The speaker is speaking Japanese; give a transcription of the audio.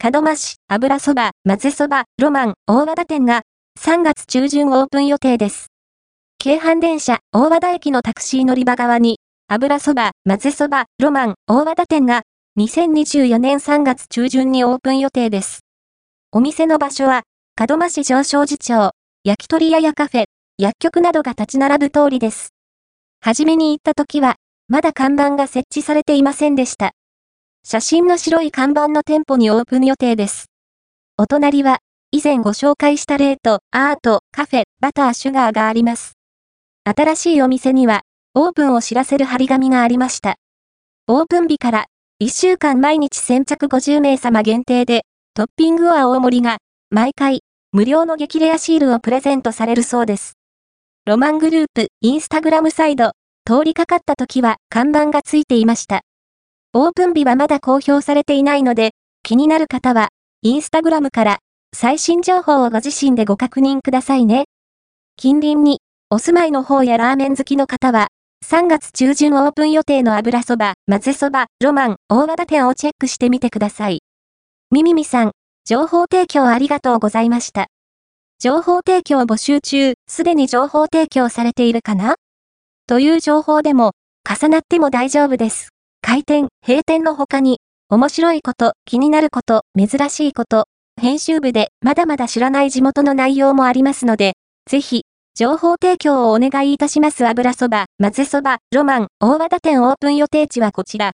門真市、油そば、混ぜそば、ロマン、大和田店が、3月中旬オープン予定です。京阪電車、大和田駅のタクシー乗り場側に、油そば、混ぜそば、ロマン、大和田店が、2024年3月中旬にオープン予定です。お店の場所は、門真市上昇寺町、焼き鳥屋やカフェ、薬局などが立ち並ぶ通りです。はじめに行った時は、まだ看板が設置されていませんでした。写真の白い看板の店舗にオープン予定です。お隣は、以前ご紹介したレート、アート、カフェ、バター、シュガーがあります。新しいお店には、オープンを知らせる張り紙がありました。オープン日から、1週間毎日先着50名様限定で、トッピングは大盛りが、毎回、無料の激レアシールをプレゼントされるそうです。ロマングループ、インスタグラムサイド、通りかかった時は看板がついていました。オープン日はまだ公表されていないので、気になる方は、インスタグラムから最新情報をご自身でご確認くださいね。近隣にお住まいの方やラーメン好きの方は、3月中旬オープン予定の油そば、混ぜそば、ロマン、大和田店をチェックしてみてください。みみみさん、情報提供ありがとうございました。情報提供募集中、すでに情報提供されているかな？という情報でも、重なっても大丈夫です。開店、閉店の他に、面白いこと、気になること、珍しいこと、編集部でまだまだ知らない地元の内容もありますので、ぜひ、情報提供をお願いいたします油そば、混ぜそば、ロマン、大和田店オープン予定地はこちら。